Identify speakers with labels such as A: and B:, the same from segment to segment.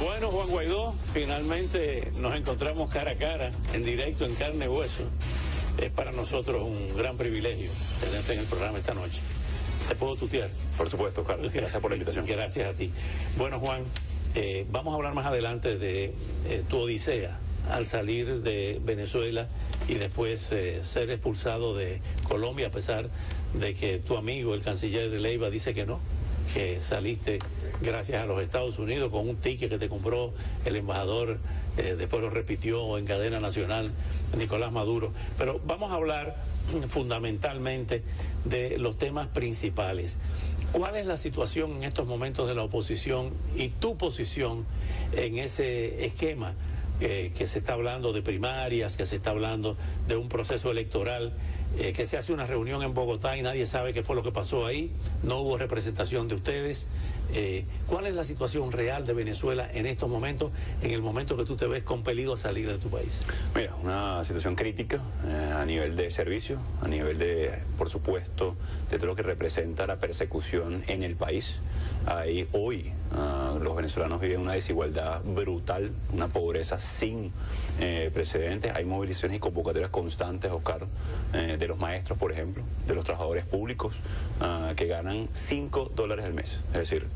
A: Bueno, Juan Guaidó, finalmente nos encontramos cara a cara, en directo, en carne y hueso. Es para nosotros un gran privilegio tenerte en el programa esta noche. ¿Te puedo tutear?
B: Por supuesto, Carlos. Gracias por la invitación.
A: Gracias a ti. Bueno, Juan, eh, vamos a hablar más adelante de eh, tu odisea al salir de Venezuela y después eh, ser expulsado de Colombia, a pesar de que tu amigo, el canciller Leiva, dice que no, que saliste gracias a los Estados Unidos con un ticket que te compró el embajador, eh, después lo repitió en cadena nacional Nicolás Maduro. Pero vamos a hablar fundamentalmente de los temas principales. ¿Cuál es la situación en estos momentos de la oposición y tu posición en ese esquema? eh, que se está hablando de primarias, que se está hablando de un proceso electoral, eh, que se hace una reunión en Bogotá y nadie sabe qué fue lo que pasó ahí, no hubo representación de ustedes. Eh, ¿Cuál es la situación real de Venezuela en estos momentos, en el momento que tú te ves compelido a salir de tu país?
B: Mira, una situación crítica eh, a nivel de servicio, a nivel de, por supuesto, de todo lo que representa la persecución en el país. Ahí hoy los venezolanos viven una desigualdad brutal, una pobreza sin eh, precedentes. Hay movilizaciones y convocatorias constantes, Oscar, eh, de los maestros, por ejemplo, de los trabajadores públicos, uh, que ganan 5 dólares al mes. Es decir,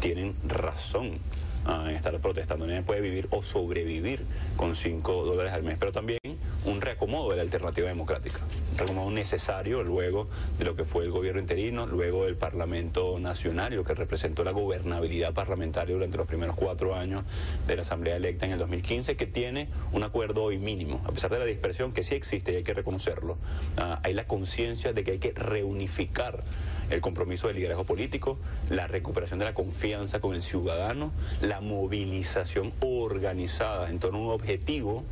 B: tienen razón en estar protestando. Nadie puede vivir o sobrevivir con 5 dólares al mes, pero también un reacomodo de la alternativa democrática, un reacomodo necesario luego de lo que fue el gobierno interino, luego del Parlamento Nacional y lo que representó la gobernabilidad parlamentaria durante los primeros cuatro años de la Asamblea electa en el 2015, que tiene un acuerdo hoy mínimo, a pesar de la dispersión que sí existe y hay que reconocerlo. Uh, hay la conciencia de que hay que reunificar el compromiso del liderazgo político, la recuperación de la confianza con el ciudadano, la movilización organizada en torno a un objetivo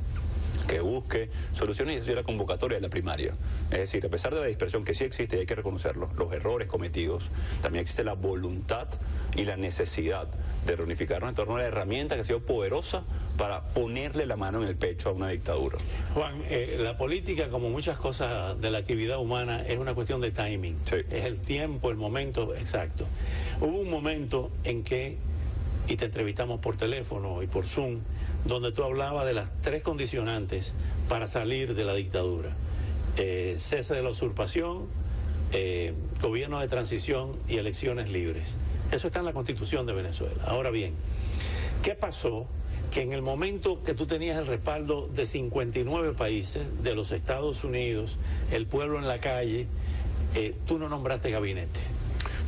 B: que busque soluciones y eso es la convocatoria de la primaria. Es decir, a pesar de la dispersión que sí existe y hay que reconocerlo, los errores cometidos, también existe la voluntad y la necesidad de reunificarnos en torno a la herramienta que ha sido poderosa para ponerle la mano en el pecho a una dictadura.
A: Juan, eh, la política, como muchas cosas de la actividad humana, es una cuestión de timing.
B: Sí.
A: Es el tiempo, el momento exacto. Hubo un momento en que, y te entrevistamos por teléfono y por Zoom, donde tú hablabas de las tres condicionantes para salir de la dictadura. Eh, cese de la usurpación, eh, gobierno de transición y elecciones libres. Eso está en la constitución de Venezuela. Ahora bien, ¿qué pasó? Que en el momento que tú tenías el respaldo de 59 países, de los Estados Unidos, el pueblo en la calle, eh, tú no nombraste gabinete.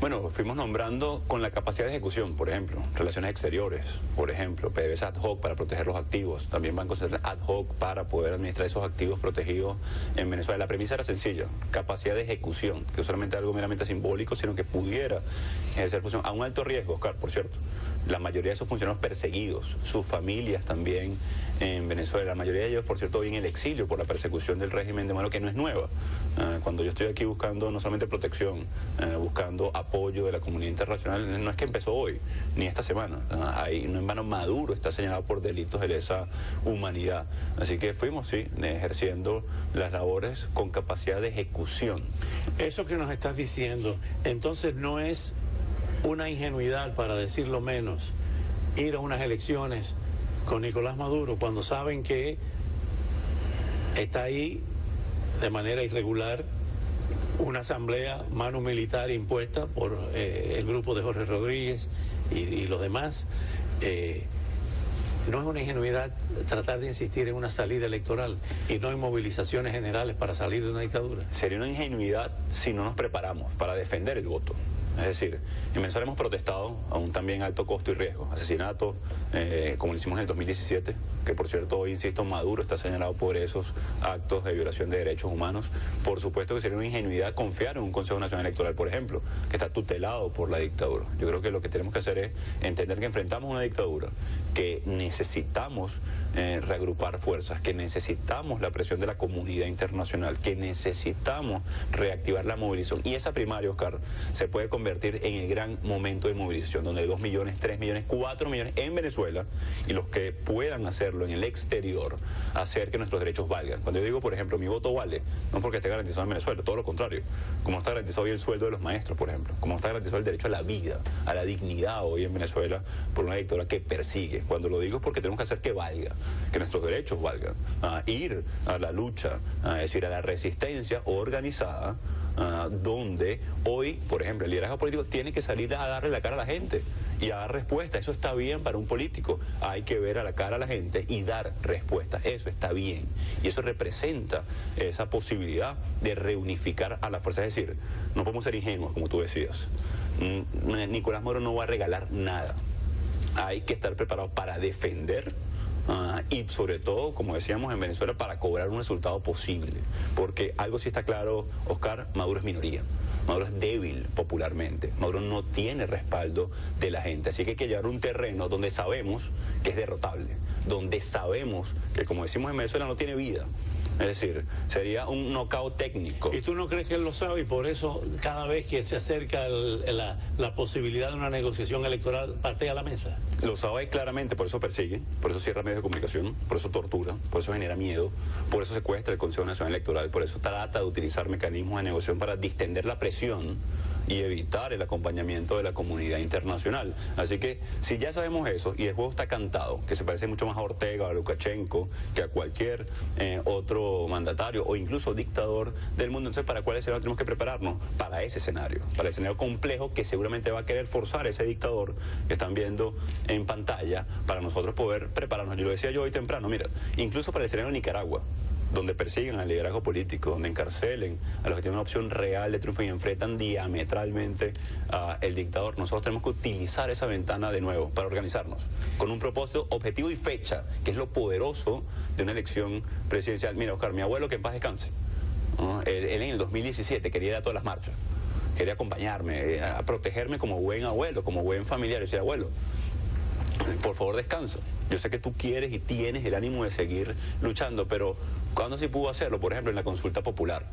B: Bueno, fuimos nombrando con la capacidad de ejecución, por ejemplo, relaciones exteriores, por ejemplo, PDVSA ad hoc para proteger los activos, también bancos ad hoc para poder administrar esos activos protegidos en Venezuela. La premisa era sencilla, capacidad de ejecución, que no solamente algo meramente simbólico, sino que pudiera ejercer función a un alto riesgo, Oscar, por cierto. La mayoría de esos funcionarios perseguidos, sus familias también en Venezuela, la mayoría de ellos, por cierto, hoy en el exilio por la persecución del régimen de Maduro, que no es nueva. Uh, cuando yo estoy aquí buscando no solamente protección, uh, buscando apoyo de la comunidad internacional, no es que empezó hoy, ni esta semana. Ahí, no en vano Maduro está señalado por delitos de lesa humanidad. Así que fuimos, sí, ejerciendo las labores con capacidad de ejecución.
A: Eso que nos estás diciendo, entonces no es una ingenuidad, para decirlo menos, ir a unas elecciones con Nicolás Maduro cuando saben que está ahí de manera irregular una asamblea mano militar impuesta por eh, el grupo de Jorge Rodríguez y, los demás. Eh, no es una ingenuidad tratar de insistir en una salida electoral y no en movilizaciones generales para salir de una dictadura.
B: Sería una ingenuidad si no nos preparamos para defender el voto. Es decir, en Venezuela hemos protestado a un también alto costo y riesgo. Asesinatos, eh, como lo hicimos en el 2017, que por cierto, hoy insisto, Maduro está señalado por esos actos de violación de derechos humanos. Por supuesto que sería una ingenuidad confiar en un Consejo Nacional Electoral, por ejemplo, que está tutelado por la dictadura. Yo creo que lo que tenemos que hacer es entender que enfrentamos una dictadura, que necesitamos eh, reagrupar fuerzas, que necesitamos la presión de la comunidad internacional, que necesitamos reactivar la movilización. Y esa primaria, Oscar, se puede convertir en el gran momento de movilización, donde hay 2 millones, 3 millones, 4 millones en Venezuela y los que puedan hacerlo en el exterior, hacer que nuestros derechos valgan. Cuando yo digo, por ejemplo, mi voto vale, no porque esté garantizado en Venezuela, todo lo contrario, como está garantizado hoy el sueldo de los maestros, por ejemplo, como está garantizado el derecho a la vida, a la dignidad hoy en Venezuela por una dictadura que persigue. Cuando lo digo es porque tenemos que hacer que valga, que nuestros derechos valgan, a ir a la lucha, a decir, a la resistencia organizada Ah, donde hoy, por ejemplo, el liderazgo político tiene que salir a darle la cara a la gente y a dar respuesta. Eso está bien para un político. Hay que ver a la cara a la gente y dar respuesta. Eso está bien. Y eso representa esa posibilidad de reunificar a la fuerza. Es decir, no podemos ser ingenuos, como tú decías. Mm, Nicolás Moro no va a regalar nada. Hay que estar preparados para defender Ah, y sobre todo, como decíamos en Venezuela, para cobrar un resultado posible. Porque algo sí está claro, Oscar, Maduro es minoría. Maduro es débil popularmente. Maduro no tiene respaldo de la gente. Así que hay que llevar un terreno donde sabemos que es derrotable, donde sabemos que, como decimos en Venezuela, no tiene vida. Es decir, sería un knockout técnico.
A: ¿Y tú no crees que él lo sabe y por eso cada vez que se acerca la, la, posibilidad de una negociación electoral patea la mesa?
B: Lo sabe claramente, por eso persigue, por eso cierra medios de comunicación, por eso tortura, por eso genera miedo, por eso secuestra el Consejo Nacional Electoral, por eso trata de utilizar mecanismos de negociación para distender la presión y evitar el acompañamiento de la comunidad internacional. Así que si ya sabemos eso y el juego está cantado, que se parece mucho más a Ortega a Lukashenko que a cualquier eh, otro mandatario o incluso dictador del mundo, entonces ¿para cuál escenario tenemos que prepararnos? Para ese escenario, para el escenario complejo que seguramente va a querer forzar ese dictador que están viendo en pantalla para nosotros poder prepararnos. Yo lo decía yo hoy temprano, mira, incluso para el escenario de Nicaragua donde persiguen al liderazgo político, donde encarcelen a los que tienen una opción real de triunfo y enfrentan diametralmente al dictador. Nosotros tenemos que utilizar esa ventana de nuevo para organizarnos con un propósito, objetivo y fecha, que es lo poderoso de una elección presidencial. Mira, Oscar, mi abuelo que en paz descanse. Él, en el 2017 quería ir a todas las marchas, quería acompañarme, eh, a protegerme como buen abuelo, como buen familiar. Yo decía, abuelo, por favor descansa. Yo sé que tú quieres y tienes el ánimo de seguir luchando, pero ¿cuándo sí pudo hacerlo? Por ejemplo, en la consulta popular.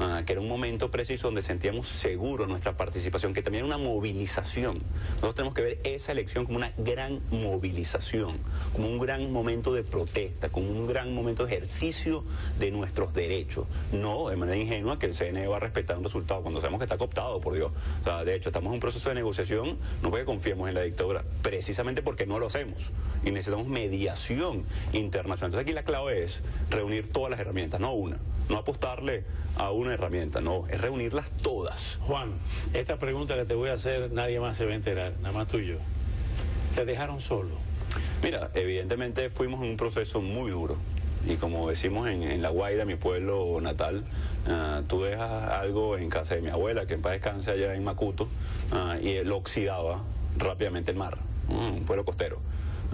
B: Ah, que era un momento preciso donde sentíamos seguro nuestra participación, que también era una movilización. Nosotros tenemos que ver esa elección como una gran movilización, como un gran momento de protesta, como un gran momento de ejercicio de nuestros derechos. No de manera ingenua que el CNE va a respetar un resultado cuando sabemos que está cooptado, por Dios. de hecho, estamos en un proceso de negociación, no porque confiemos en la dictadura, precisamente porque no lo hacemos y necesitamos mediación internacional. Entonces aquí la clave es reunir todas las herramientas, no una, no apostarle a una herramienta, no, es reunirlas todas.
A: Juan, esta pregunta que te voy a hacer nadie más se va a enterar, nada más tú y yo. ¿Te dejaron solo?
B: Mira, evidentemente fuimos en un proceso muy duro. Y como decimos en, La Guaira, mi pueblo natal, ah, tú dejas algo en casa de mi abuela, que en paz descanse allá en Macuto, ah, y lo oxidaba rápidamente el mar, un pueblo costero.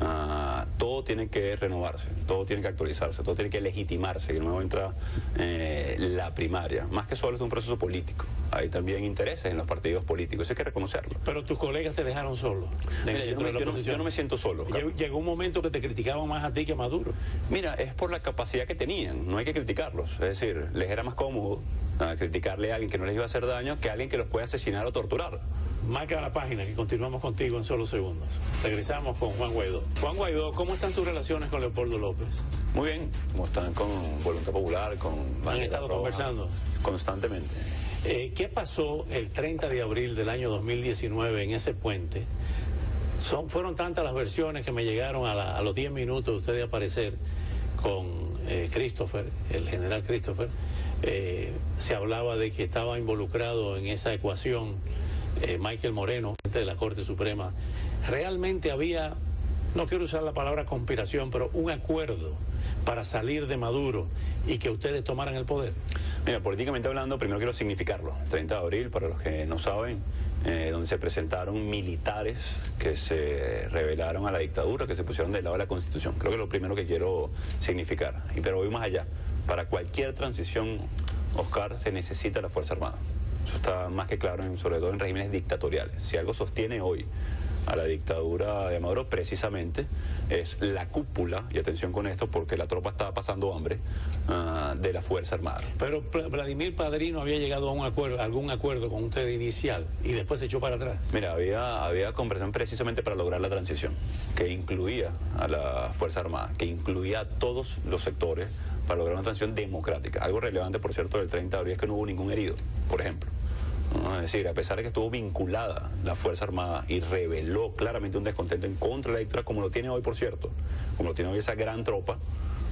B: Ah, todo tiene que renovarse, todo tiene que actualizarse, todo tiene que legitimarse. Y de nuevo entra eh, la primaria. Más que solo es un proceso político. Hay también intereses en los partidos políticos, eso hay que reconocerlo.
A: Pero tus colegas te dejaron solo.
B: yo, no me, siento solo.
A: Llegó un momento que te criticaban más a ti que a Maduro.
B: Mira, es por la capacidad que tenían, no hay que criticarlos. Es decir, les era más cómodo ah, criticarle a alguien que no les iba a hacer daño que a alguien que los puede asesinar o torturar.
A: Marca la página que continuamos contigo en solo segundos. Regresamos con Juan Guaidó. Juan Guaidó, ¿cómo están tus relaciones con Leopoldo López?
B: Muy bien, ¿cómo están con Voluntad Popular, con...
A: Han estado conversando.
B: Constantemente.
A: Eh, ¿Qué pasó el 30 de abril del año 2019 en ese puente? Son, fueron tantas las versiones que me llegaron a, los 10 minutos de usted de aparecer con eh, Christopher, el general Christopher. Eh, se hablaba de que estaba involucrado en esa ecuación eh, Michael Moreno, de la Corte Suprema, realmente había no quiero usar la palabra conspiración, pero un acuerdo para salir de Maduro y que ustedes tomaran el poder?
B: Mira, políticamente hablando, primero quiero significarlo. 30 de abril, para los que no saben, eh, donde se presentaron militares que se rebelaron a la dictadura, que se pusieron del lado de la Constitución. Creo que es lo primero que quiero significar. Y pero voy más allá. Para cualquier transición, Oscar, se necesita la Fuerza Armada. Eso está más que claro, sobre todo en regímenes dictatoriales. Si algo sostiene hoy a la dictadura de Maduro precisamente es la cúpula, y atención con esto porque la tropa estaba pasando hambre, uh, de la Fuerza Armada.
A: Pero Vladimir Padrino había llegado a un acuerdo, algún acuerdo con usted inicial y después se echó para atrás.
B: Mira, había, había conversación precisamente para lograr la transición, que incluía a la Fuerza Armada, que incluía a todos los sectores para lograr una transición democrática. Algo relevante, por cierto, del 30 de abril es que no hubo ningún herido, por ejemplo. Es decir, a pesar de que estuvo vinculada la Fuerza Armada y reveló claramente un descontento en contra de la dictadura, como lo tiene hoy, por cierto, como lo tiene hoy esa gran tropa,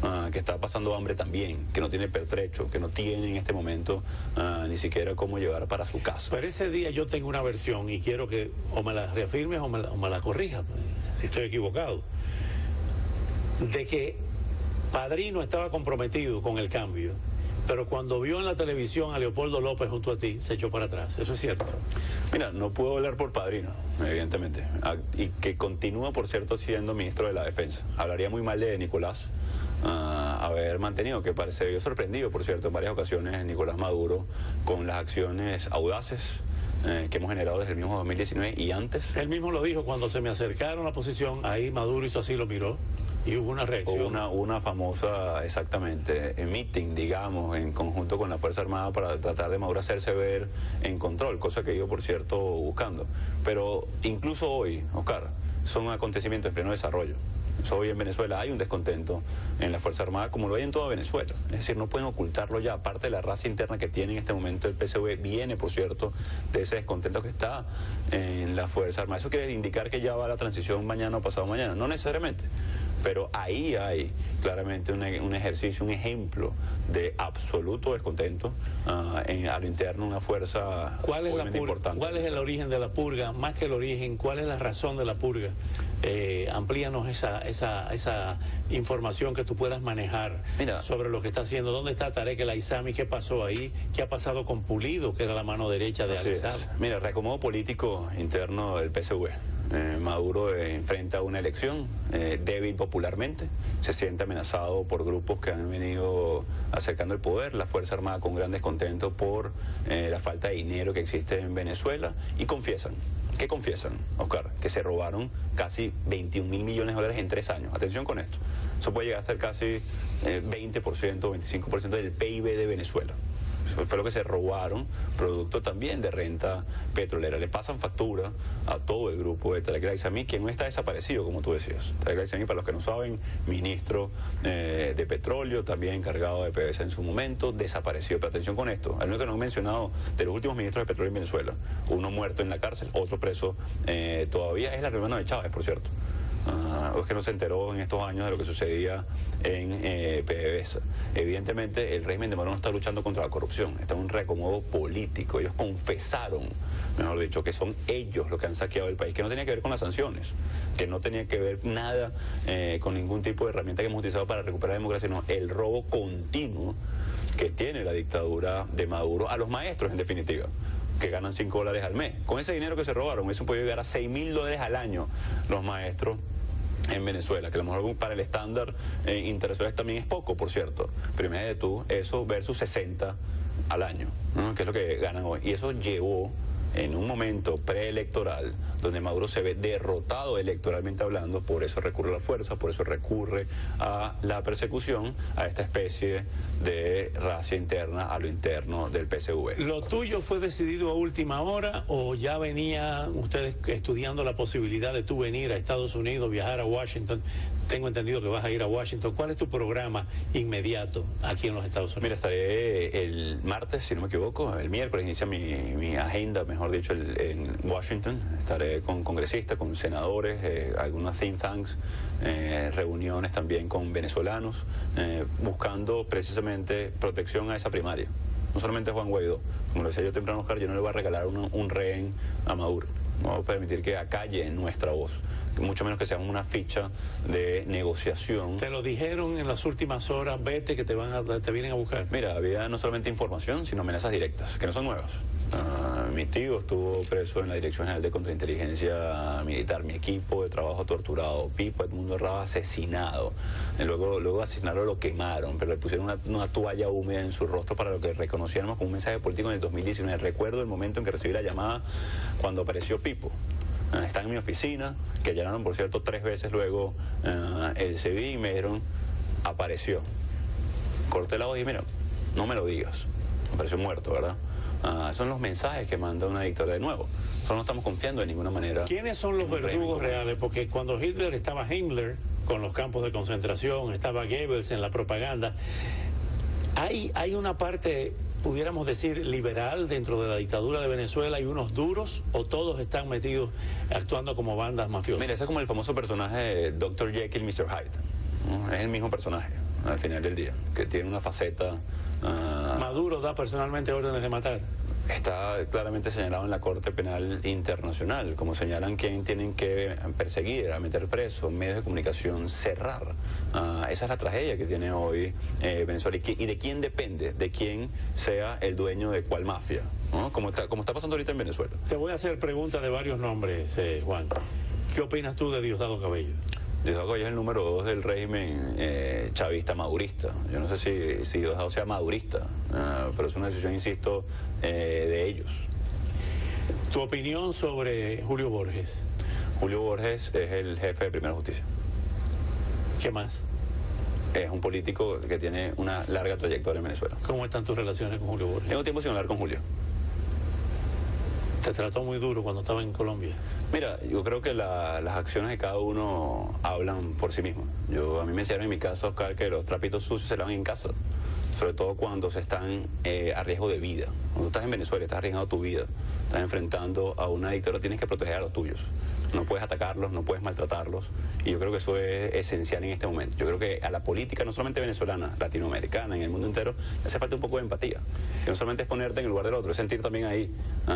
B: uh, que está pasando hambre también, que no tiene pertrecho, que no tiene en este momento uh, ni siquiera cómo llevar para su casa.
A: Pero ese día yo tengo una versión y quiero que o me la reafirmes o me la, o me la corrijas, pues, si estoy equivocado, de que Padrino estaba comprometido con el cambio pero cuando vio en la televisión a Leopoldo López junto a ti, se echó para atrás. ¿Eso es cierto?
B: Mira, no puedo hablar por padrino, evidentemente. Y que continúa, por cierto, siendo ministro de la Defensa. Hablaría muy mal de Nicolás. Uh, haber mantenido, que parece vio sorprendido, por cierto, en varias ocasiones Nicolás Maduro con las acciones audaces eh, que hemos generado desde el mismo 2019 y antes.
A: Él mismo lo dijo cuando se me acercaron a la posición, ahí Maduro hizo así, lo miró. Y hubo una reacción.
B: Una, una famosa, exactamente, meeting, digamos, en conjunto con la Fuerza Armada para tratar de Maduro hacerse ver en control, cosa que yo, por cierto, buscando. Pero incluso hoy, Oscar, son acontecimientos en pleno desarrollo. Hoy en Venezuela hay un descontento en la Fuerza Armada como lo hay en toda Venezuela. Es decir, no pueden ocultarlo ya. Aparte de la raza interna que tiene en este momento el PSV, viene, por cierto, de ese descontento que está en la Fuerza Armada. Eso quiere indicar que ya va la transición mañana o pasado mañana. No necesariamente. Pero ahí hay claramente un, un ejercicio, un ejemplo de absoluto descontento uh, en, a lo interno, una fuerza
A: ¿Cuál es la purga? importante. ¿Cuál es el origen de la purga? Más que el origen, ¿cuál es la razón de la purga? Eh, amplíanos esa, esa, esa información que tú puedas manejar Mira, sobre lo que está haciendo. ¿Dónde está Tarek El Aizami? ¿Qué pasó ahí? ¿Qué ha pasado con Pulido, que era la mano derecha de Alisab?
B: Mira, reacomodo político interno del PSV. Eh, Maduro eh, enfrenta una elección eh, débil popularmente, se siente amenazado por grupos que han venido acercando el poder, la Fuerza Armada con gran descontento por la falta de dinero que existe en Venezuela y confiesan. ¿Qué confiesan, Oscar? Que se robaron casi 21 mil millones de dólares en tres años. Atención con esto. Eso puede llegar a ser casi 20%, 25% del PIB de Venezuela. Fue lo que se robaron, producto también de renta petrolera. Le pasan factura a todo el grupo de Tarek El quien no está desaparecido, como tú decías. El para los que no saben, ministro eh, de petróleo, también encargado de PDVSA en su momento, desapareció. Pero atención con esto, al único que no han mencionado de los últimos ministros de petróleo en Venezuela, uno muerto en la cárcel, otro preso eh, todavía, es la hermana de Chávez, por cierto. Uh, es que no se enteró en estos años de lo que sucedía en eh, PDVSA. Evidentemente, el régimen de Maduro no está luchando contra la corrupción, está en un reacomodo político. Ellos confesaron, mejor dicho, que son ellos los que han saqueado el país, que no tenía que ver con las sanciones, que no tenía que ver nada eh, con ningún tipo de herramienta que hemos utilizado para recuperar la democracia, sino el robo continuo que tiene la dictadura de Maduro a los maestros, en definitiva que ganan 5 dólares al mes. Con ese dinero que se robaron, eso puede llegar a 6 mil dólares al año los maestros en Venezuela, que a lo mejor para el estándar eh, internacional también es poco, por cierto. Pero imagínate tú, eso versus 60 al año, ¿no? que es lo que ganan hoy. Y eso llevó en un momento preelectoral donde Maduro se ve derrotado electoralmente hablando, por eso recurre a la fuerza, por eso recurre a la persecución, a esta especie de racia interna, a lo interno del PSV.
A: ¿Lo tuyo fue decidido a última hora o ya venía ustedes estudiando la posibilidad de tú venir a Estados Unidos, viajar a Washington? Tengo entendido que vas a ir a Washington. ¿Cuál es tu programa inmediato aquí en los Estados Unidos?
B: Mira, estaré el martes, si no me equivoco, el miércoles inicia mi, mi agenda, mejor dicho, el, en Washington. Estaré con congresistas, con senadores, eh, algunas think tanks, eh, reuniones también con venezolanos, eh, buscando precisamente protección a esa primaria. No solamente Juan Guaidó, como lo decía yo temprano, Oscar, yo no le voy a regalar un, un rehén a Maduro. No vamos a permitir que acalle nuestra voz, mucho menos que sea una ficha de negociación.
A: Te lo dijeron en las últimas horas, vete que te van a, te vienen a buscar.
B: Mira, había no solamente información, sino amenazas directas, que no son nuevas. Uh, mi tío estuvo preso en la Dirección General de Contrainteligencia Militar, mi equipo de trabajo torturado, Pipo Edmundo Raba asesinado, y luego, luego asesinaron lo quemaron, pero le pusieron una, toalla húmeda en su rostro para lo que reconociéramos como un mensaje político en el 2019. Recuerdo el momento en que recibí la llamada cuando apareció Pipo. Uh, están en mi oficina, que llenaron por cierto tres veces luego uh, el CV y me dijeron, apareció. Corté la voz y dije, mira, no me lo digas. Apareció muerto, ¿verdad? Uh, son los mensajes que manda una dictadura de nuevo. Nosotros no estamos confiando de ninguna manera.
A: ¿Quiénes son los verdugos reales? Porque cuando Hitler estaba Himmler con los campos de concentración, estaba Goebbels en la propaganda, hay, hay una parte, pudiéramos decir, liberal dentro de la dictadura de Venezuela y unos duros, o todos están metidos actuando como bandas mafiosas.
B: Mira, ese es como el famoso personaje de Dr. Jekyll, Mr. Hyde. ¿no? Es el mismo personaje al final del día, que tiene una faceta...
A: Uh, Maduro da personalmente órdenes de matar.
B: Está claramente señalado en la Corte Penal Internacional, como señalan quién tienen que perseguir, a meter preso, medios de comunicación, cerrar. Uh, esa es la tragedia que tiene hoy eh, Venezuela. ¿Y, que, ¿Y, de quién depende? De quién sea el dueño de cuál mafia, ¿no? como, está, como está pasando ahorita en Venezuela.
A: Te voy a hacer preguntas de varios nombres, eh, Juan. ¿Qué opinas tú de Diosdado Cabello?
B: Diosdado es el número dos del régimen eh, chavista madurista. Yo no sé si, si Diosdado sea madurista, uh, pero es una decisión, insisto, eh, de ellos.
A: ¿Tu opinión sobre Julio Borges?
B: Julio Borges es el jefe de Primera Justicia.
A: ¿Qué más?
B: Es un político que tiene una larga trayectoria en Venezuela.
A: ¿Cómo están tus relaciones con Julio Borges?
B: Tengo tiempo sin hablar con Julio.
A: ¿Te trató muy duro cuando estaba en Colombia?
B: Mira, yo creo que la, las acciones de cada uno hablan por sí mismos. Yo, a mí me enseñaron en mi casa, Oscar, que los trapitos sucios se lavan en casa, sobre todo cuando se están eh, a riesgo de vida. Cuando estás en Venezuela, estás arriesgando tu vida, estás enfrentando a una dictadura, tienes que proteger a los tuyos. No puedes atacarlos, no puedes maltratarlos. Y yo creo que eso es esencial en este momento. Yo creo que a la política, no solamente venezolana, latinoamericana, en el mundo entero, hace falta un poco de empatía. Que no solamente es ponerte en el lugar del otro, es sentir también ahí. Uh,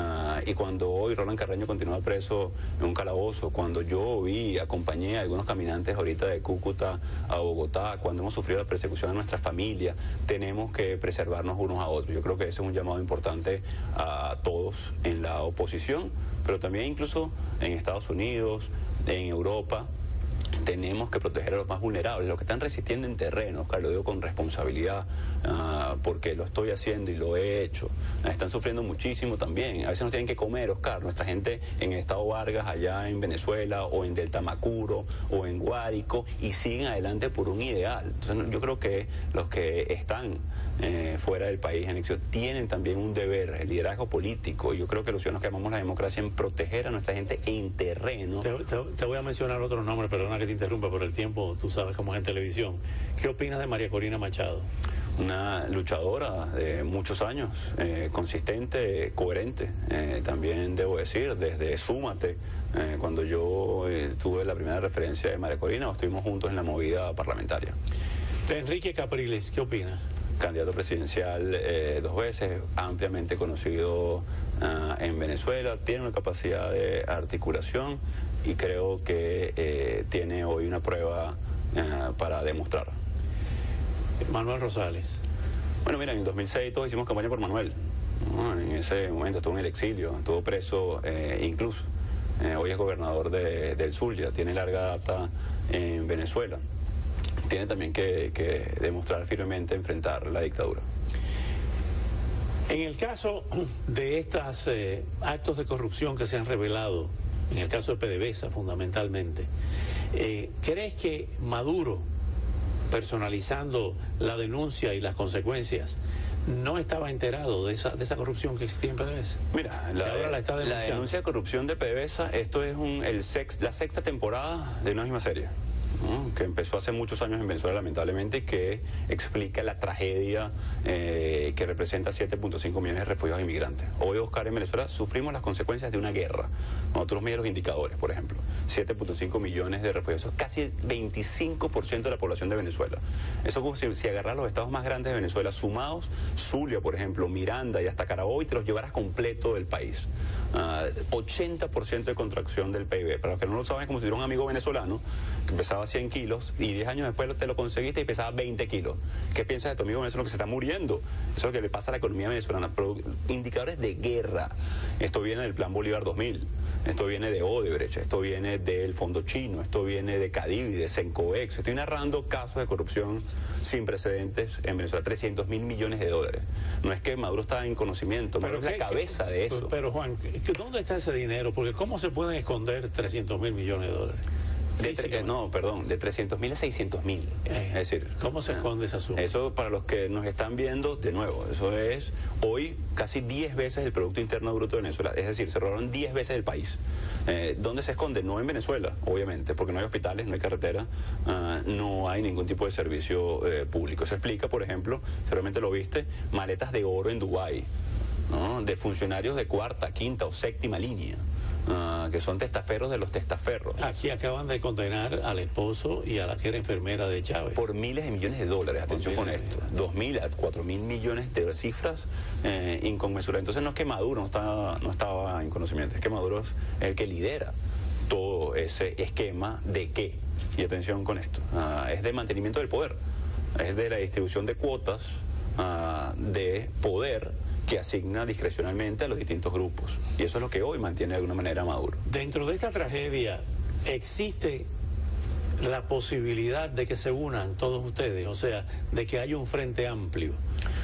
B: y cuando hoy Roland Carreño continúa preso en un calabozo, cuando yo vi, acompañé a algunos caminantes ahorita de Cúcuta a Bogotá, cuando hemos sufrido la persecución de nuestra familia, tenemos que preservarnos unos a otros. Yo creo que ese es un llamado importante a todos en la oposición, pero también incluso en Estados Unidos, en Europa, tenemos que proteger a los más vulnerables, los que están resistiendo en terreno, lo digo con responsabilidad, uh, porque lo estoy haciendo y lo he hecho. Están sufriendo muchísimo también, a veces no tienen que comer, Oscar, nuestra gente en el estado Vargas, allá en Venezuela, o en Delta Macuro, o en Guárico, y siguen adelante por un ideal. Entonces yo creo que los que están eh, fuera del país en elección tienen también un deber, el liderazgo político, y yo creo que los ciudadanos que amamos la democracia en proteger a nuestra gente en terreno.
A: Te, te, te voy a mencionar otro nombre, perdona que te interrumpa por el tiempo, tú sabes cómo es en televisión. ¿Qué opinas de María Corina Machado?
B: Una luchadora de muchos años, eh, consistente, coherente, eh, también debo decir, desde Súmate, eh, cuando yo tuve la primera referencia de María Corina, estuvimos juntos en la movida parlamentaria.
A: De Enrique Capriles, ¿qué opinas?
B: candidato presidencial dos veces, ampliamente conocido uh, en Venezuela, tiene una capacidad de articulación y creo que tiene hoy una prueba uh, para demostrar.
A: Manuel Rosales.
B: Bueno, mira, en el 2006 todos hicimos campaña por Manuel. ¿no? En ese momento estuvo en el exilio, estuvo preso eh, incluso. hoy es gobernador de, del Zulia, tiene larga data en Venezuela tiene también que, que, demostrar firmemente enfrentar la dictadura.
A: En el caso de estos eh, actos de corrupción que se han revelado, en el caso de PDVSA fundamentalmente, eh, ¿crees que Maduro, personalizando la denuncia y las consecuencias, no estaba enterado de esa, de esa corrupción que existía en PDVSA.
B: Mira, la, la, la, denuncia de corrupción de PDVSA, esto es un, el sex, la sexta temporada de una misma serie. Que empezó hace muchos años en Venezuela lamentablemente, que explica la tragedia eh, que representa 7.5 millones de refugiados inmigrantes. Hoy, Oscar, en Venezuela sufrimos las consecuencias de una guerra. Nosotros miramos los indicadores, por ejemplo. 7.5 millones de refugiados, casi el 25% de la población de Venezuela. Eso si, si agarras los estados más grandes de Venezuela, sumados, Zulia, por ejemplo, Miranda y hasta Carabobo, y te los llevaras completo del país. 80% de contracción del PIB. Para los que no lo saben, es como si tuviera un amigo venezolano que pesaba 100 kilos y 10 años después te lo conseguiste y pesaba 20 kilos. ¿Qué piensas de tu amigo venezolano que se está muriendo? Eso es lo que le pasa a la economía venezolana. indicadores de guerra. Esto viene del Plan Bolívar 2000. Esto viene de Odebrecht, esto viene del Fondo Chino, esto viene de Cadivi, de Sencoex. Estoy narrando casos de corrupción sin precedentes en Venezuela, 300 mil millones de dólares. No es que Maduro está en conocimiento, Maduro es la cabeza de eso.
A: Pero Juan, ¿dónde está ese dinero? Porque ¿cómo se pueden esconder 300 mil millones de dólares?
B: No, perdón, de 300 mil a 600 mil.
A: Eh, es decir, ¿cómo se esconde esa suma?
B: Eso para los que nos están viendo, de nuevo, eso es hoy casi 10 veces el Producto Interno Bruto de Venezuela. Es decir, se robaron 10 veces el país. Eh, ¿Dónde se esconde? No en Venezuela, obviamente, porque no hay hospitales, no hay carretera, ah, no hay ningún tipo de servicio eh, público. Se explica, por ejemplo, seguramente lo viste, maletas de oro en Dubái, de funcionarios de cuarta, quinta o séptima línea. Ah, que son testaferros de los testaferros.
A: Aquí acaban de condenar al esposo y a la que era enfermera de Chávez.
B: Por miles de millones de dólares, atención con esto. Dos mil a cuatro mil millones de cifras eh, inconmensurables. Entonces no es que Maduro no estaba, no estaba en conocimiento, es que Maduro es el que lidera todo ese esquema de qué. Y atención con esto, ah, es de mantenimiento del poder, es de la distribución de cuotas ah, de poder que asigna discrecionalmente a los distintos grupos. Y eso es lo que hoy mantiene de alguna manera Maduro.
A: Dentro de esta tragedia existe la posibilidad de que se unan todos ustedes, o sea, de que haya un frente amplio,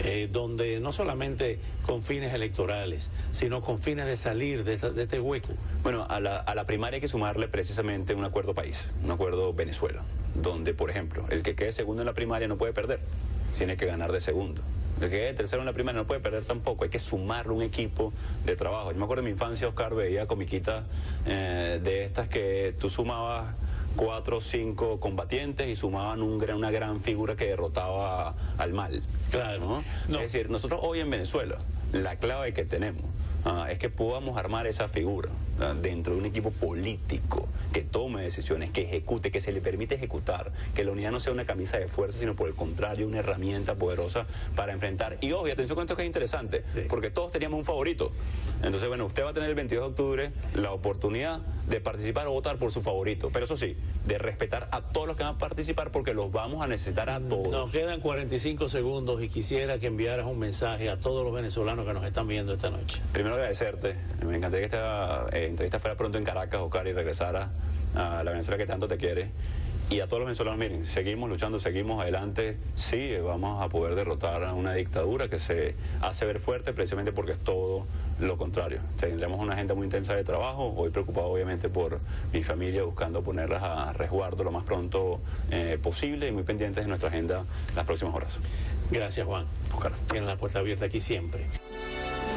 A: eh, donde no solamente con fines electorales, sino con fines de salir de, este hueco.
B: Bueno, a la, a la primaria hay que sumarle precisamente un acuerdo país, un acuerdo Venezuela, donde, por ejemplo, el que quede segundo en la primaria no puede perder, tiene que ganar de segundo. El que quede tercero en la primera no puede perder tampoco, hay que sumarle un equipo de trabajo. Yo me acuerdo de mi infancia, Oscar, veía comiquitas eh, de estas que tú sumabas cuatro o cinco combatientes y sumaban un, una gran figura que derrotaba al mal. Claro. Es decir, nosotros hoy en Venezuela, la clave que tenemos ah, es que podamos armar esa figura dentro de un equipo político que tome decisiones, que ejecute, que se le permite ejecutar, que la unidad no sea una camisa de fuerza, sino por el contrario, una herramienta poderosa para enfrentar. Y ojo, y atención con esto que es interesante, porque todos teníamos un favorito. Entonces, bueno, usted va a tener el 22 de octubre la oportunidad de participar o votar por su favorito. Pero eso sí, de respetar a todos los que van a participar porque los vamos a necesitar a todos.
A: Nos quedan 45 segundos y quisiera que enviaras un mensaje a todos los venezolanos que nos están viendo esta noche.
B: Primero agradecerte. Me encantaría que esta eh, entrevista fuera pronto en Caracas, Oscar, y regresara a la Venezuela que tanto te quiere. Y a todos los venezolanos, miren, seguimos luchando, seguimos adelante. Sí, vamos a poder derrotar a una dictadura que se hace ver fuerte precisamente porque es todo lo contrario. Tendremos una agenda muy intensa de trabajo, hoy preocupado obviamente por mi familia, buscando ponerlas a resguardo lo más pronto eh, posible y muy pendientes de nuestra agenda las próximas horas.
A: Gracias, Juan. Tienen la puerta abierta aquí siempre.